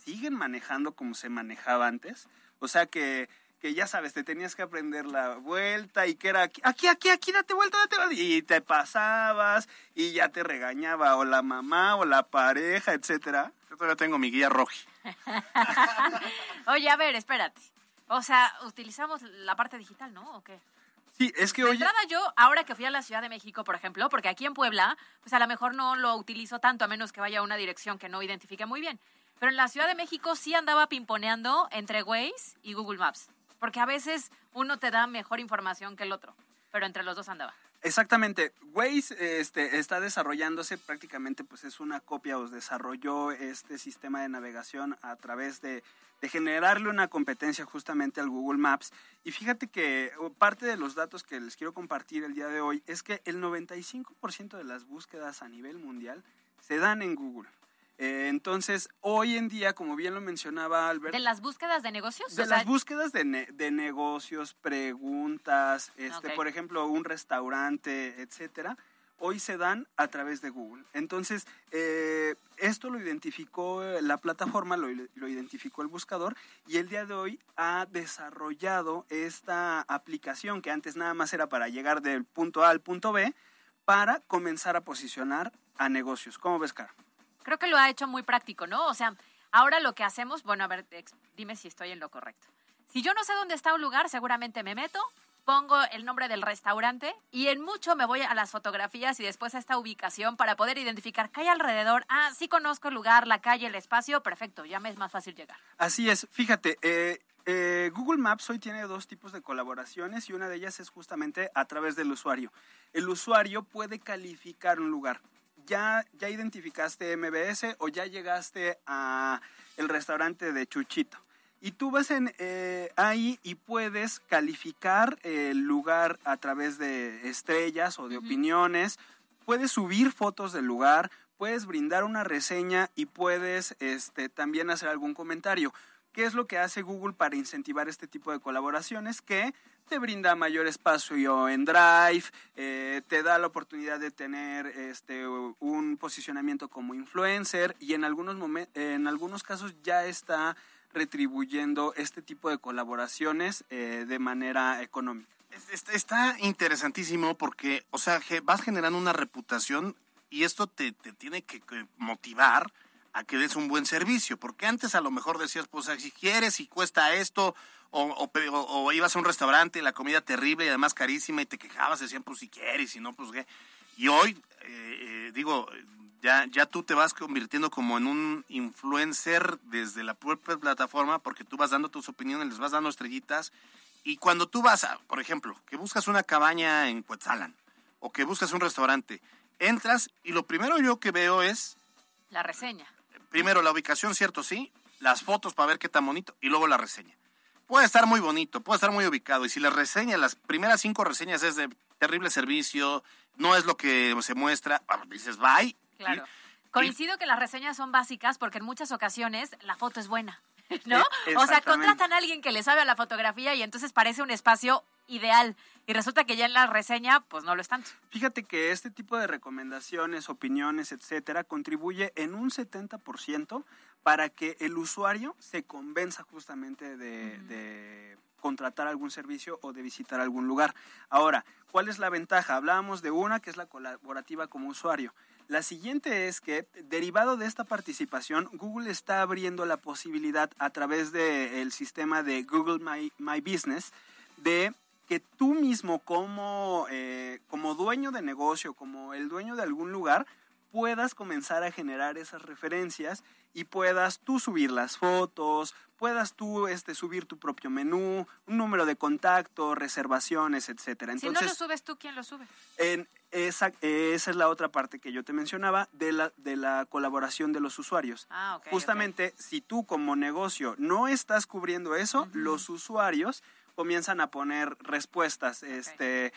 siguen manejando como se manejaba antes? O sea que que ya sabes, te tenías que aprender la vuelta y que era aquí, aquí, aquí, aquí, date vuelta, date vuelta. Y te pasabas y ya te regañaba o la mamá o la pareja, etcétera. Yo todavía tengo mi guía roji. *laughs* Oye, a ver, espérate. O sea, utilizamos la parte digital, ¿no? ¿O qué? Sí, es que hoy... entrada yo, ahora que fui a la Ciudad de México, por ejemplo, porque aquí en Puebla, pues a lo mejor no lo utilizo tanto, a menos que vaya a una dirección que no identifique muy bien. Pero en la Ciudad de México sí andaba pimponeando entre Waze y Google Maps. Porque a veces uno te da mejor información que el otro. Pero entre los dos andaba. Exactamente. Waze este, está desarrollándose prácticamente, pues es una copia, os desarrolló este sistema de navegación a través de, de generarle una competencia justamente al Google Maps. Y fíjate que parte de los datos que les quiero compartir el día de hoy es que el 95% de las búsquedas a nivel mundial se dan en Google. Eh, entonces, hoy en día, como bien lo mencionaba Albert, ¿De las búsquedas de negocios? de O sea, las búsquedas de, ne- de negocios, preguntas, este, por ejemplo, un restaurante, etcétera, hoy se dan a través de Google. Entonces, eh, esto lo identificó eh, la plataforma, lo, lo identificó el buscador y el día de hoy ha desarrollado esta aplicación que antes nada más era para llegar del punto A al punto B para comenzar a posicionar a negocios. ¿Cómo ves, Cara? Creo que lo ha hecho muy práctico, ¿no? O sea, ahora lo que hacemos, bueno, a ver, dime si estoy en lo correcto. Si yo no sé dónde está un lugar, seguramente me meto, pongo el nombre del restaurante y en mucho me voy a las fotografías y después a esta ubicación para poder identificar qué hay alrededor. Ah, sí conozco el lugar, la calle, el espacio, perfecto, ya me es más fácil llegar. Así es, fíjate, eh, eh, Google Maps hoy tiene dos tipos de colaboraciones y una de ellas es justamente a través del usuario. El usuario puede calificar un lugar. Ya, ya identificaste MBS o ya llegaste a el restaurante de Chuchito. Y tú vas en, eh, ahí y puedes calificar el lugar a través de estrellas o de opiniones. Puedes subir fotos del lugar, puedes brindar una reseña y puedes este, también hacer algún comentario. ¿Qué es lo que hace Google para incentivar este tipo de colaboraciones? Que te brinda mayor espacio en Drive, eh, te da la oportunidad de tener este, un posicionamiento como influencer y en algunos, en algunos casos ya está retribuyendo este tipo de colaboraciones eh, de manera económica. Es- es- Está interesantísimo porque, o sea, vas generando una reputación y esto te, te tiene que motivar a que des un buen servicio, porque antes a lo mejor decías, pues si quieres y cuesta esto, o, ibas a un restaurante y la comida terrible y además carísima y te quejabas, decían, pues si quieres y no, pues qué. Y hoy, eh, eh, digo, ya, ya tú te vas convirtiendo como en un influencer desde la propia plataforma porque tú vas dando tus opiniones, les vas dando estrellitas y cuando tú vas a, por ejemplo, que buscas una cabaña en Cuetzalan o que buscas un restaurante, entras y lo primero yo que veo es, La reseña. Primero la ubicación, cierto, sí, las fotos para ver qué tan bonito y luego la reseña. Puede estar muy bonito, puede estar muy ubicado y si la reseña, las primeras cinco reseñas es de terrible servicio, no es lo que se muestra, ah, dices bye. Claro. Coincido que las reseñas son básicas porque en muchas ocasiones la foto es buena, *laughs* ¿no? Eh, o sea, contratan a alguien que le sabe a la fotografía y entonces parece un espacio ideal. Y resulta que ya en la reseña, pues no lo es tanto. Fíjate que este tipo de recomendaciones, opiniones, etcétera, contribuye en un 70% para que el usuario se convenza justamente de, de contratar algún servicio o de visitar algún lugar. Ahora, ¿cuál es la ventaja? Hablábamos de una que es la colaborativa como usuario. La siguiente es que, derivado de esta participación, Google está abriendo la posibilidad a través del sistema de Google My, My Business de que tú mismo como, eh, como dueño de negocio, como el dueño de algún lugar, puedas comenzar a generar esas referencias y puedas tú subir las fotos, puedas tú este, subir tu propio menú, un número de contacto, reservaciones, etcétera. si no lo subes tú, ¿quién lo sube? En esa, esa es la otra parte que yo te mencionaba de la, de la colaboración de los usuarios. Ah, Justamente, si tú como negocio no estás cubriendo eso, los usuarios comienzan a poner respuestas. Este,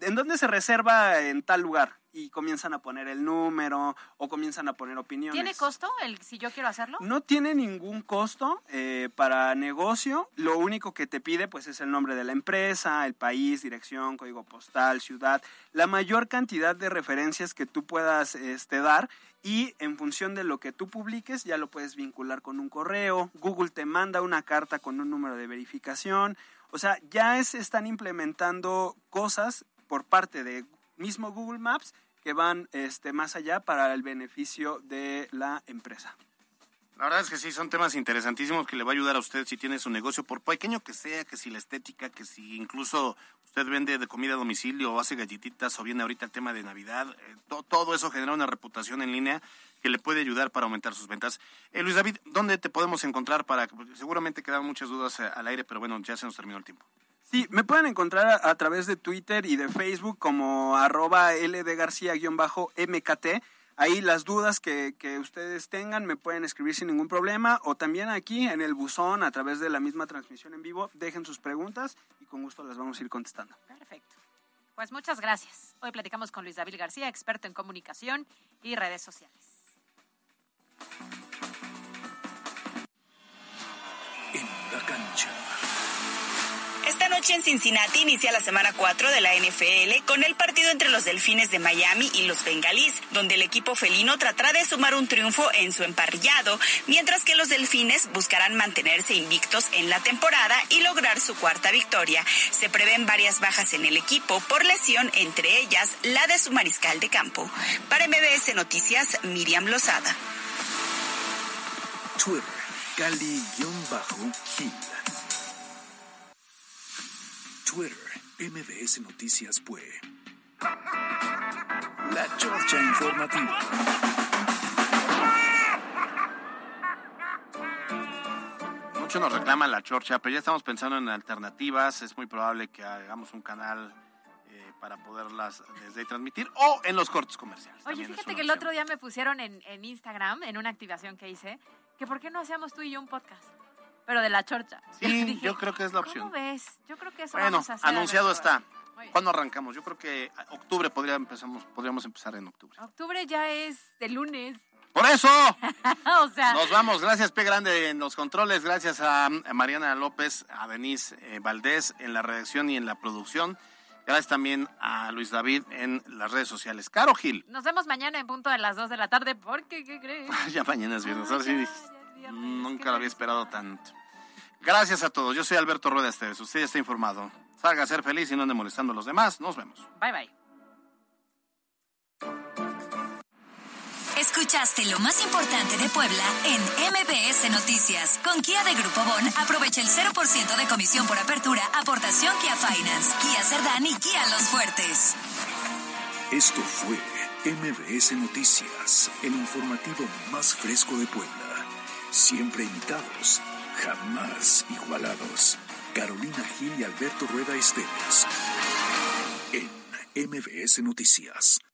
¿En dónde se reserva en tal lugar? Y comienzan a poner el número o comienzan a poner opiniones. ¿Tiene costo el si yo quiero hacerlo? No tiene ningún costo eh, para negocio. Lo único que te pide pues es el nombre de la empresa, el país, dirección, código postal, ciudad, la mayor cantidad de referencias que tú puedas este, dar y en función de lo que tú publiques ya lo puedes vincular con un correo. Google te manda una carta con un número de verificación O sea, ya se están implementando cosas por parte de mismo Google Maps que van este, más allá para el beneficio de la empresa. La verdad es que sí, son temas interesantísimos que le va a ayudar a usted si tiene su negocio, por pequeño que sea, que si la estética, que si incluso usted vende de comida a domicilio o hace galletitas o viene ahorita el tema de Navidad, eh, todo eso genera una reputación en línea que le puede ayudar para aumentar sus ventas. Eh, Luis David, ¿dónde te podemos encontrar para, seguramente quedan muchas dudas eh, al aire, pero bueno, ya se nos terminó el tiempo. Sí, me pueden encontrar a, través de Twitter y de Facebook como arroba ldgarcía-mkt Ahí las dudas que, que, ustedes tengan me pueden escribir sin ningún problema o también aquí en el buzón a través de la misma transmisión en vivo dejen sus preguntas y con gusto las vamos a ir contestando. Perfecto. Pues muchas gracias. Hoy platicamos con Luis David García, experto en comunicación y redes sociales. En la cancha. Esta noche en Cincinnati inicia la semana 4 de la NFL con el partido entre los Delfines de Miami y los Bengalís, donde el equipo felino tratará de sumar un triunfo en su emparrillado, mientras que los Delfines buscarán mantenerse invictos en la temporada y lograr su cuarta victoria. Se prevén varias bajas en el equipo por lesión, entre ellas la de su mariscal de campo. Para MBS Noticias, Miriam Lozada. Twitter, Twitter, MBS Noticias Pue. La Chorcha Informativa. Mucho nos reclama la Chorcha, pero ya estamos pensando en alternativas. Es muy probable que hagamos un canal eh, para poderlas desde ahí transmitir o en los cortes comerciales. Oye, fíjate que el otro día me pusieron en, en Instagram, en una activación que hice, que por qué no hacíamos tú y yo un podcast pero de la chorcha. Sí, *laughs* yo creo que es la opción. ¿Cómo ves? Yo creo que eso bueno, vamos a hacer anunciado está. ¿Cuándo arrancamos? Yo creo que octubre podría empezamos, podríamos empezar en octubre. Octubre ya es de lunes. ¡Por eso! *laughs* o sea... Nos vamos. Gracias, P. Grande, en los controles. Gracias a Mariana López, a Denise eh, Valdés en la redacción y en la producción. Gracias también a Luis David en las redes sociales. Caro Gil. Nos vemos mañana en punto de las 2 de la tarde, porque, ¿qué crees? *laughs* ya mañana es viernes. Ah, sí, Nunca lo había esperado tanto. Gracias a todos. Yo soy Alberto Rueda Esteves. Usted ya está informado. Salga a ser feliz y no ande molestando a los demás. Nos vemos. Bye bye. Escuchaste lo más importante de Puebla en MBS Noticias. Con Kia de Grupo Bon, aprovecha el 0% de comisión por apertura, aportación Kia Finance, Kia Cerdán y Kia Los Fuertes. Esto fue MBS Noticias, el informativo más fresco de Puebla. Siempre invitados, jamás igualados. Carolina Gil y Alberto Rueda Esteves. En MBS Noticias.